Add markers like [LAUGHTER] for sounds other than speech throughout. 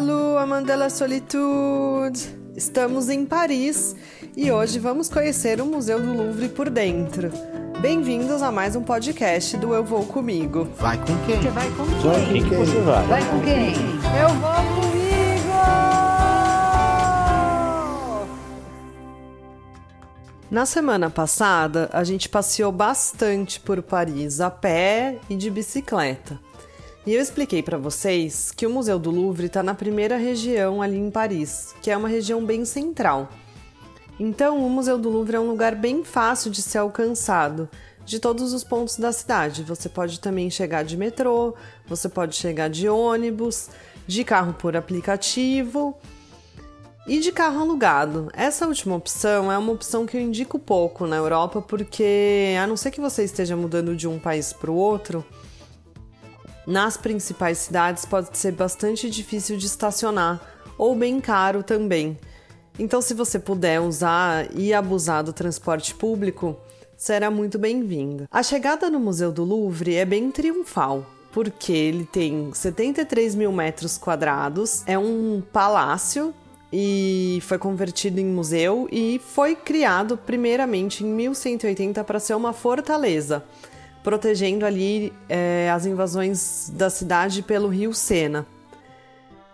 Salut, amanda la solitude! Estamos em Paris e hoje vamos conhecer o Museu do Louvre por dentro. Bem-vindos a mais um podcast do Eu Vou Comigo. Vai com quem? Você vai com quem? Vai com quem você vai? Vai com quem? Eu vou comigo! Na semana passada, a gente passeou bastante por Paris a pé e de bicicleta. E eu expliquei para vocês que o Museu do Louvre está na primeira região ali em Paris, que é uma região bem central. Então, o Museu do Louvre é um lugar bem fácil de ser alcançado de todos os pontos da cidade. Você pode também chegar de metrô, você pode chegar de ônibus, de carro por aplicativo e de carro alugado. Essa última opção é uma opção que eu indico pouco na Europa, porque a não ser que você esteja mudando de um país para o outro, nas principais cidades pode ser bastante difícil de estacionar ou bem caro também. Então, se você puder usar e abusar do transporte público, será muito bem-vindo. A chegada no Museu do Louvre é bem triunfal, porque ele tem 73 mil metros quadrados, é um palácio e foi convertido em museu e foi criado primeiramente em 1180 para ser uma fortaleza protegendo ali é, as invasões da cidade pelo rio Sena.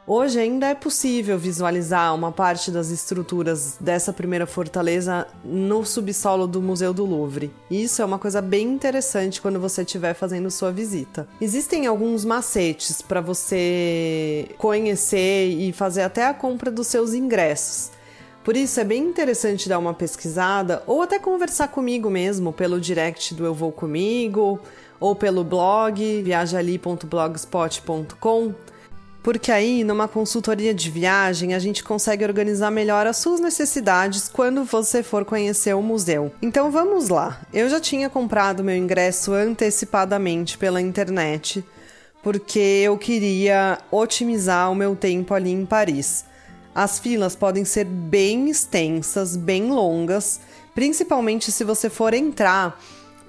Hoje ainda é possível visualizar uma parte das estruturas dessa primeira fortaleza no subsolo do Museu do Louvre. Isso é uma coisa bem interessante quando você estiver fazendo sua visita. Existem alguns macetes para você conhecer e fazer até a compra dos seus ingressos. Por isso é bem interessante dar uma pesquisada ou até conversar comigo mesmo pelo direct do Eu Vou Comigo ou pelo blog viajali.blogspot.com. Porque aí, numa consultoria de viagem, a gente consegue organizar melhor as suas necessidades quando você for conhecer o museu. Então vamos lá. Eu já tinha comprado meu ingresso antecipadamente pela internet, porque eu queria otimizar o meu tempo ali em Paris. As filas podem ser bem extensas, bem longas, principalmente se você for entrar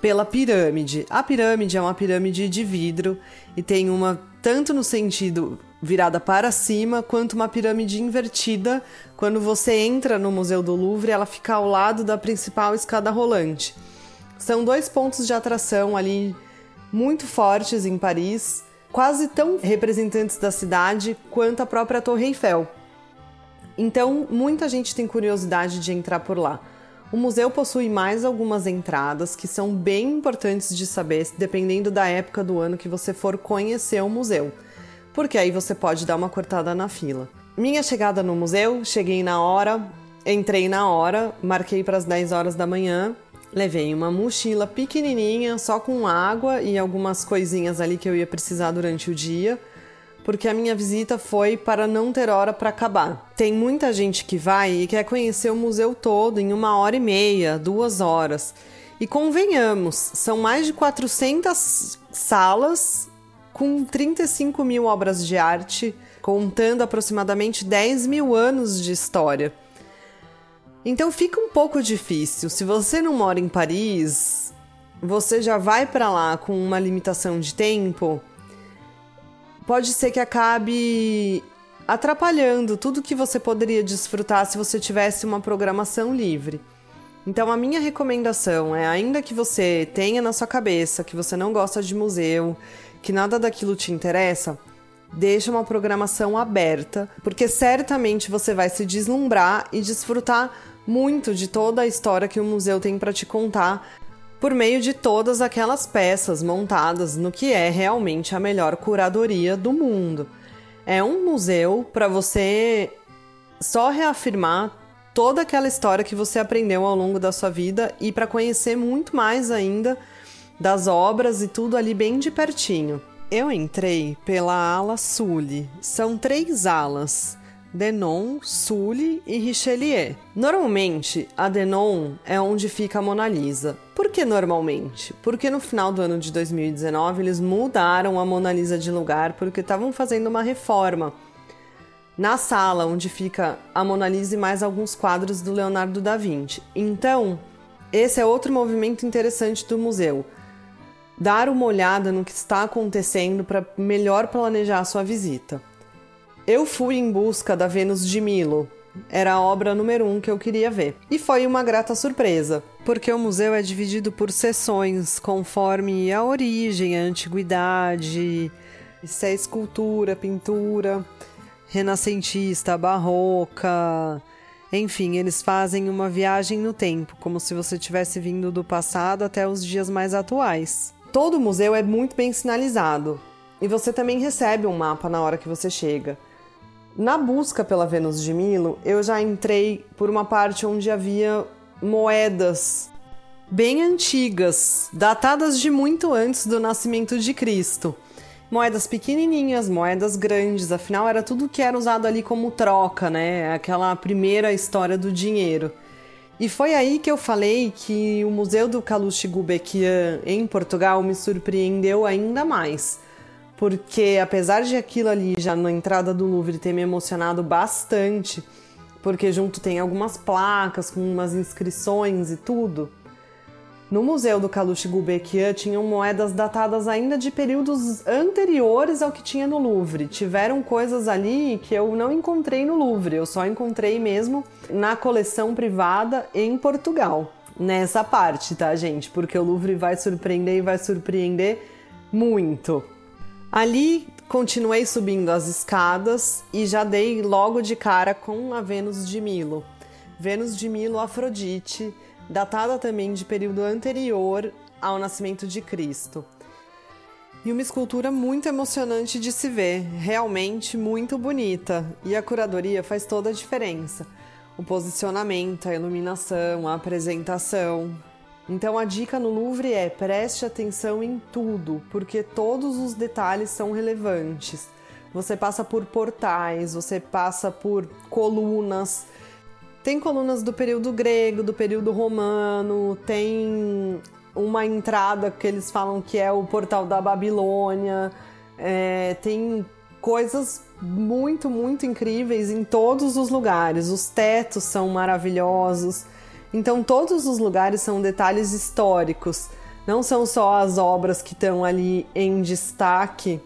pela pirâmide. A pirâmide é uma pirâmide de vidro e tem uma tanto no sentido virada para cima, quanto uma pirâmide invertida. Quando você entra no Museu do Louvre, ela fica ao lado da principal escada rolante. São dois pontos de atração ali muito fortes em Paris, quase tão representantes da cidade quanto a própria Torre Eiffel. Então, muita gente tem curiosidade de entrar por lá. O museu possui mais algumas entradas que são bem importantes de saber, dependendo da época do ano que você for conhecer o museu, porque aí você pode dar uma cortada na fila. Minha chegada no museu, cheguei na hora, entrei na hora, marquei para as 10 horas da manhã, levei uma mochila pequenininha, só com água e algumas coisinhas ali que eu ia precisar durante o dia porque a minha visita foi para não ter hora para acabar. Tem muita gente que vai e quer conhecer o museu todo em uma hora e meia, duas horas. E convenhamos, são mais de 400 salas com 35 mil obras de arte, contando aproximadamente 10 mil anos de história. Então fica um pouco difícil. Se você não mora em Paris, você já vai para lá com uma limitação de tempo pode ser que acabe atrapalhando tudo que você poderia desfrutar se você tivesse uma programação livre. Então, a minha recomendação é: ainda que você tenha na sua cabeça que você não gosta de museu, que nada daquilo te interessa, deixa uma programação aberta, porque certamente você vai se deslumbrar e desfrutar muito de toda a história que o museu tem para te contar por meio de todas aquelas peças montadas no que é realmente a melhor curadoria do mundo. É um museu para você só reafirmar toda aquela história que você aprendeu ao longo da sua vida e para conhecer muito mais ainda das obras e tudo ali bem de pertinho. Eu entrei pela ala Sully. São três alas. Denon, Sully e Richelieu. Normalmente, a Denon é onde fica a Mona Lisa. Por que normalmente? Porque no final do ano de 2019 eles mudaram a Mona Lisa de lugar porque estavam fazendo uma reforma. Na sala onde fica a Mona Lisa e mais alguns quadros do Leonardo da Vinci. Então, esse é outro movimento interessante do museu. Dar uma olhada no que está acontecendo para melhor planejar a sua visita. Eu fui em busca da Vênus de Milo. Era a obra número um que eu queria ver. E foi uma grata surpresa, porque o museu é dividido por seções conforme a origem, a antiguidade, se é escultura, pintura, renascentista, barroca. Enfim, eles fazem uma viagem no tempo, como se você tivesse vindo do passado até os dias mais atuais. Todo museu é muito bem sinalizado e você também recebe um mapa na hora que você chega. Na busca pela Vênus de Milo, eu já entrei por uma parte onde havia moedas bem antigas, datadas de muito antes do nascimento de Cristo moedas pequenininhas, moedas grandes, afinal era tudo que era usado ali como troca, né? Aquela primeira história do dinheiro. E foi aí que eu falei que o Museu do Calouste Gulbenkian em Portugal me surpreendeu ainda mais. Porque apesar de aquilo ali já na entrada do Louvre ter me emocionado bastante, porque junto tem algumas placas com umas inscrições e tudo, no Museu do Kalush Gulbenkian tinham moedas datadas ainda de períodos anteriores ao que tinha no Louvre. Tiveram coisas ali que eu não encontrei no Louvre, eu só encontrei mesmo na coleção privada em Portugal. Nessa parte, tá, gente? Porque o Louvre vai surpreender e vai surpreender muito. Ali continuei subindo as escadas e já dei logo de cara com a Vênus de Milo. Vênus de Milo Afrodite datada também de período anterior ao nascimento de Cristo. E uma escultura muito emocionante de se ver, realmente muito bonita, e a curadoria faz toda a diferença. O posicionamento, a iluminação, a apresentação. Então a dica no Louvre é preste atenção em tudo, porque todos os detalhes são relevantes. Você passa por portais, você passa por colunas, tem colunas do período grego, do período romano, tem uma entrada que eles falam que é o portal da Babilônia, é, tem coisas muito, muito incríveis em todos os lugares. Os tetos são maravilhosos. Então, todos os lugares são detalhes históricos. Não são só as obras que estão ali em destaque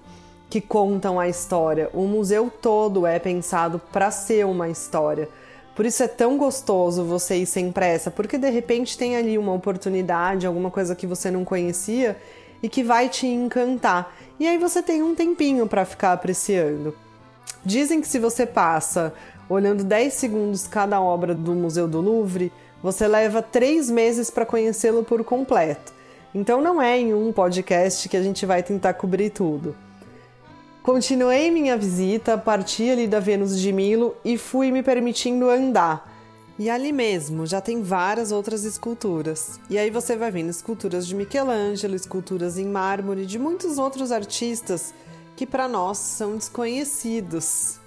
que contam a história. O museu todo é pensado para ser uma história. Por isso é tão gostoso você ir sem pressa, porque de repente tem ali uma oportunidade, alguma coisa que você não conhecia e que vai te encantar. E aí você tem um tempinho para ficar apreciando. Dizem que se você passa olhando 10 segundos cada obra do Museu do Louvre, você leva 3 meses para conhecê-lo por completo. Então não é em um podcast que a gente vai tentar cobrir tudo. Continuei minha visita, parti ali da Vênus de Milo e fui me permitindo andar. E ali mesmo já tem várias outras esculturas. E aí você vai vendo esculturas de Michelangelo, esculturas em mármore de muitos outros artistas que para nós são desconhecidos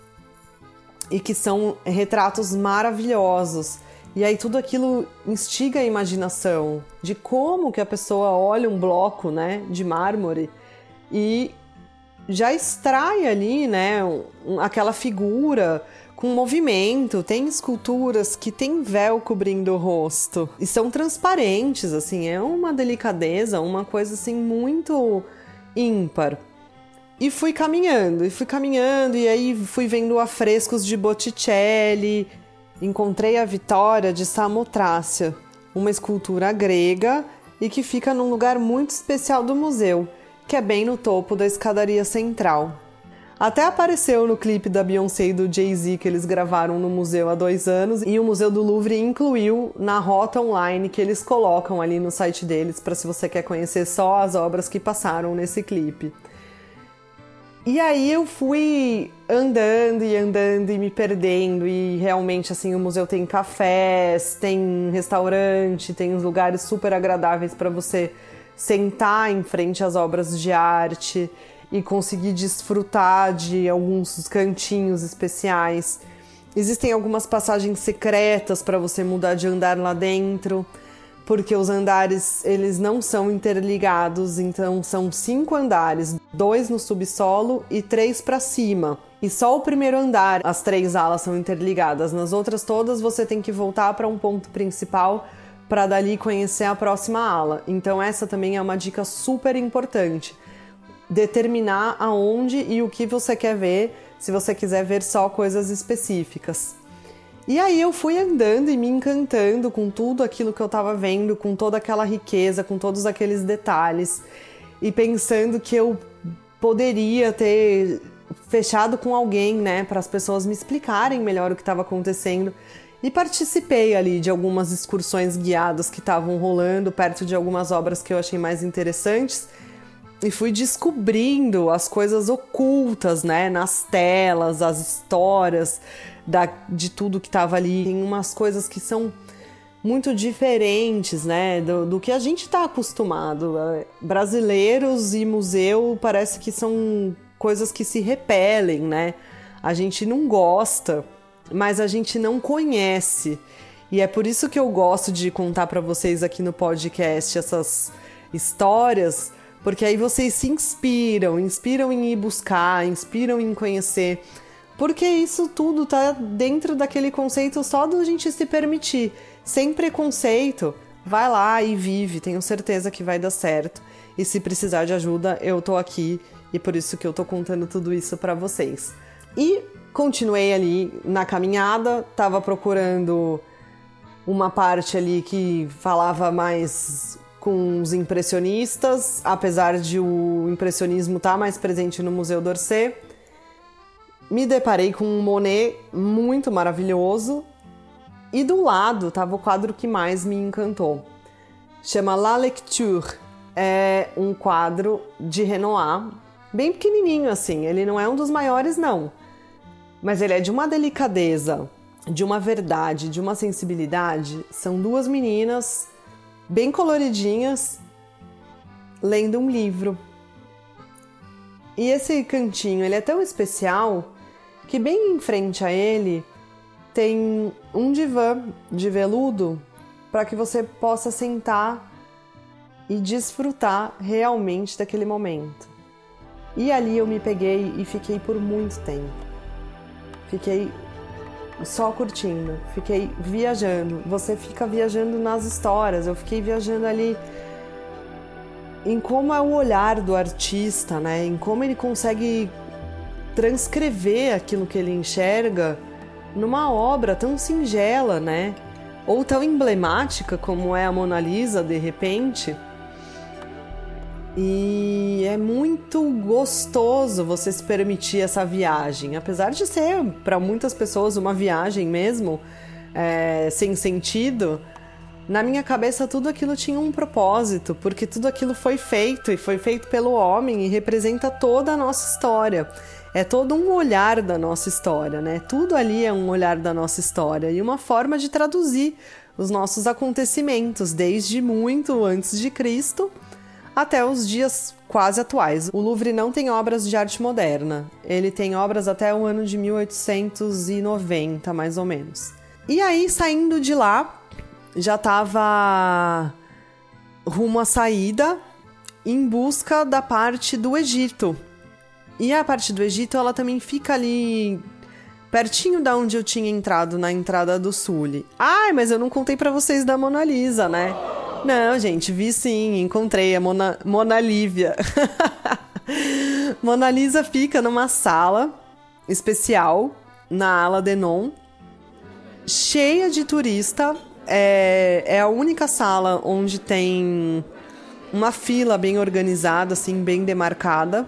e que são retratos maravilhosos. E aí tudo aquilo instiga a imaginação de como que a pessoa olha um bloco, né, de mármore e já extrai ali, né, aquela figura com movimento. Tem esculturas que tem véu cobrindo o rosto e são transparentes, assim, é uma delicadeza, uma coisa assim muito ímpar. E fui caminhando, e fui caminhando, e aí fui vendo afrescos de Botticelli, encontrei a Vitória de Samotrácia, uma escultura grega e que fica num lugar muito especial do museu que é bem no topo da escadaria central. Até apareceu no clipe da Beyoncé e do Jay-Z que eles gravaram no museu há dois anos e o Museu do Louvre incluiu na rota online que eles colocam ali no site deles para se você quer conhecer só as obras que passaram nesse clipe. E aí eu fui andando e andando e me perdendo e realmente assim o museu tem cafés, tem restaurante, tem uns lugares super agradáveis para você sentar em frente às obras de arte e conseguir desfrutar de alguns cantinhos especiais. Existem algumas passagens secretas para você mudar de andar lá dentro, porque os andares eles não são interligados, então são cinco andares, dois no subsolo e três para cima. E só o primeiro andar, as três alas são interligadas. Nas outras todas você tem que voltar para um ponto principal para dali conhecer a próxima ala. Então essa também é uma dica super importante. Determinar aonde e o que você quer ver se você quiser ver só coisas específicas. E aí eu fui andando e me encantando com tudo aquilo que eu estava vendo, com toda aquela riqueza, com todos aqueles detalhes, e pensando que eu poderia ter fechado com alguém, né, para as pessoas me explicarem melhor o que estava acontecendo. E participei ali de algumas excursões guiadas que estavam rolando perto de algumas obras que eu achei mais interessantes e fui descobrindo as coisas ocultas, né, nas telas, as histórias da, de tudo que estava ali. Tem umas coisas que são muito diferentes, né, do, do que a gente está acostumado. Brasileiros e museu parece que são coisas que se repelem, né? A gente não gosta, mas a gente não conhece. E é por isso que eu gosto de contar para vocês aqui no podcast essas histórias porque aí vocês se inspiram, inspiram em ir buscar, inspiram em conhecer. Porque isso tudo tá dentro daquele conceito só do a gente se permitir. Sem preconceito, vai lá e vive, tenho certeza que vai dar certo. E se precisar de ajuda, eu tô aqui e por isso que eu tô contando tudo isso para vocês. E continuei ali na caminhada, tava procurando uma parte ali que falava mais com os impressionistas, apesar de o impressionismo estar tá mais presente no Museu d'Orsay. Me deparei com um Monet muito maravilhoso e do lado estava o quadro que mais me encantou. Chama La Lecture. É um quadro de Renoir, bem pequenininho assim. Ele não é um dos maiores não, mas ele é de uma delicadeza, de uma verdade, de uma sensibilidade. São duas meninas bem coloridinhas, lendo um livro. E esse cantinho, ele é tão especial que bem em frente a ele tem um divã de veludo para que você possa sentar e desfrutar realmente daquele momento. E ali eu me peguei e fiquei por muito tempo. Fiquei só curtindo, fiquei viajando. Você fica viajando nas histórias, eu fiquei viajando ali em como é o olhar do artista, né? Em como ele consegue transcrever aquilo que ele enxerga numa obra tão singela, né? Ou tão emblemática como é a Mona Lisa, de repente. E é muito gostoso você se permitir essa viagem, apesar de ser para muitas pessoas uma viagem mesmo, é, sem sentido. Na minha cabeça tudo aquilo tinha um propósito, porque tudo aquilo foi feito e foi feito pelo homem e representa toda a nossa história. É todo um olhar da nossa história, né? Tudo ali é um olhar da nossa história e uma forma de traduzir os nossos acontecimentos desde muito antes de Cristo até os dias quase atuais. O Louvre não tem obras de arte moderna, ele tem obras até o ano de 1890, mais ou menos. E aí, saindo de lá, já estava rumo à saída em busca da parte do Egito. E a parte do Egito, ela também fica ali pertinho da onde eu tinha entrado na entrada do Sul. Ai, mas eu não contei para vocês da Mona Lisa, né? Não, gente, vi sim, encontrei a Mona, Mona Lívia. [LAUGHS] Mona Lisa fica numa sala especial na ala Denon, cheia de turista. É, é a única sala onde tem uma fila bem organizada, assim, bem demarcada,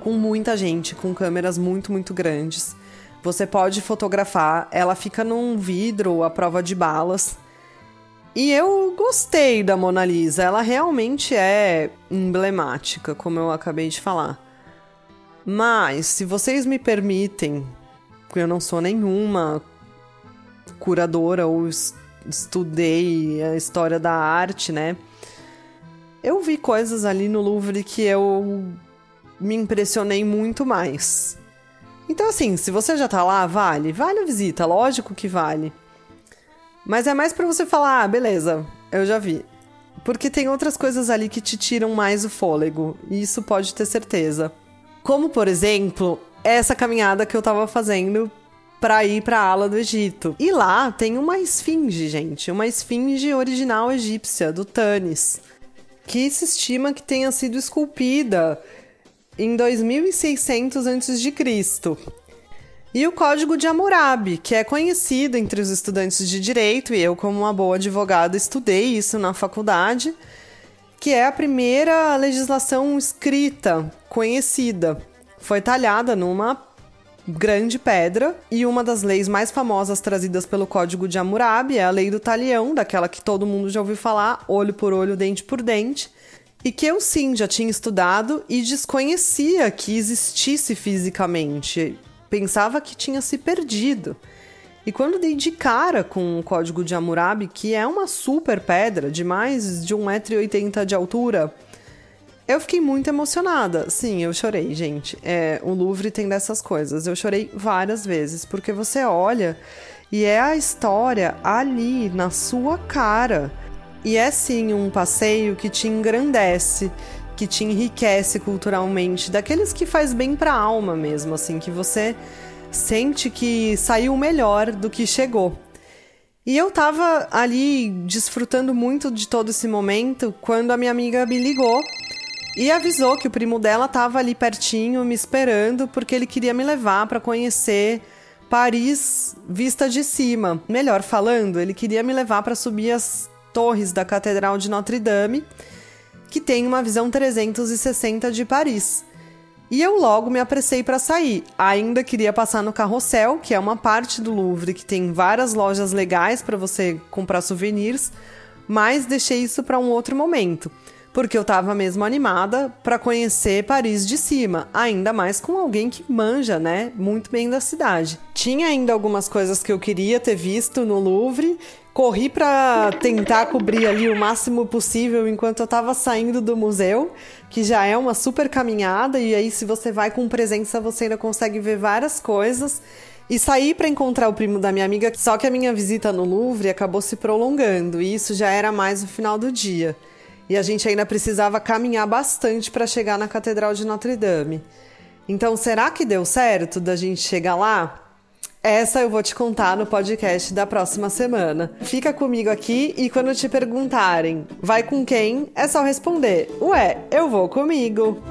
com muita gente, com câmeras muito, muito grandes. Você pode fotografar, ela fica num vidro à prova de balas. E eu gostei da Mona Lisa. Ela realmente é emblemática, como eu acabei de falar. Mas, se vocês me permitem, eu não sou nenhuma curadora ou estudei a história da arte, né? Eu vi coisas ali no Louvre que eu me impressionei muito mais. Então, assim, se você já tá lá, vale? Vale a visita, lógico que vale. Mas é mais para você falar, ah, beleza, eu já vi. Porque tem outras coisas ali que te tiram mais o fôlego, e isso pode ter certeza. Como, por exemplo, essa caminhada que eu tava fazendo para ir para a ala do Egito. E lá tem uma esfinge, gente, uma esfinge original egípcia do Tanis, que se estima que tenha sido esculpida em 2600 a.C. E o Código de Hammurabi, que é conhecido entre os estudantes de direito, e eu, como uma boa advogada, estudei isso na faculdade, que é a primeira legislação escrita conhecida. Foi talhada numa grande pedra e uma das leis mais famosas trazidas pelo Código de Hammurabi é a lei do talião, daquela que todo mundo já ouviu falar, olho por olho, dente por dente, e que eu sim já tinha estudado e desconhecia que existisse fisicamente. Pensava que tinha se perdido. E quando dei de cara com o código de Hammurabi, que é uma super pedra de mais de 1,80m de altura, eu fiquei muito emocionada. Sim, eu chorei, gente. É, o Louvre tem dessas coisas. Eu chorei várias vezes, porque você olha e é a história ali na sua cara. E é sim um passeio que te engrandece, que te enriquece culturalmente, daqueles que faz bem para a alma mesmo, assim, que você sente que saiu melhor do que chegou. E eu tava ali desfrutando muito de todo esse momento quando a minha amiga me ligou e avisou que o primo dela tava ali pertinho me esperando porque ele queria me levar para conhecer Paris vista de cima. Melhor falando, ele queria me levar para subir as torres da Catedral de Notre Dame, que tem uma visão 360 de Paris. E eu logo me apressei para sair. Ainda queria passar no Carrossel, que é uma parte do Louvre que tem várias lojas legais para você comprar souvenirs, mas deixei isso para um outro momento, porque eu estava mesmo animada para conhecer Paris de cima, ainda mais com alguém que manja, né, muito bem da cidade. Tinha ainda algumas coisas que eu queria ter visto no Louvre corri para tentar cobrir ali o máximo possível enquanto eu estava saindo do museu, que já é uma super caminhada e aí se você vai com presença você ainda consegue ver várias coisas. E saí para encontrar o primo da minha amiga, só que a minha visita no Louvre acabou se prolongando e isso já era mais no final do dia. E a gente ainda precisava caminhar bastante para chegar na Catedral de Notre Dame. Então, será que deu certo da gente chegar lá? Essa eu vou te contar no podcast da próxima semana. Fica comigo aqui e quando te perguntarem vai com quem, é só responder: Ué, eu vou comigo.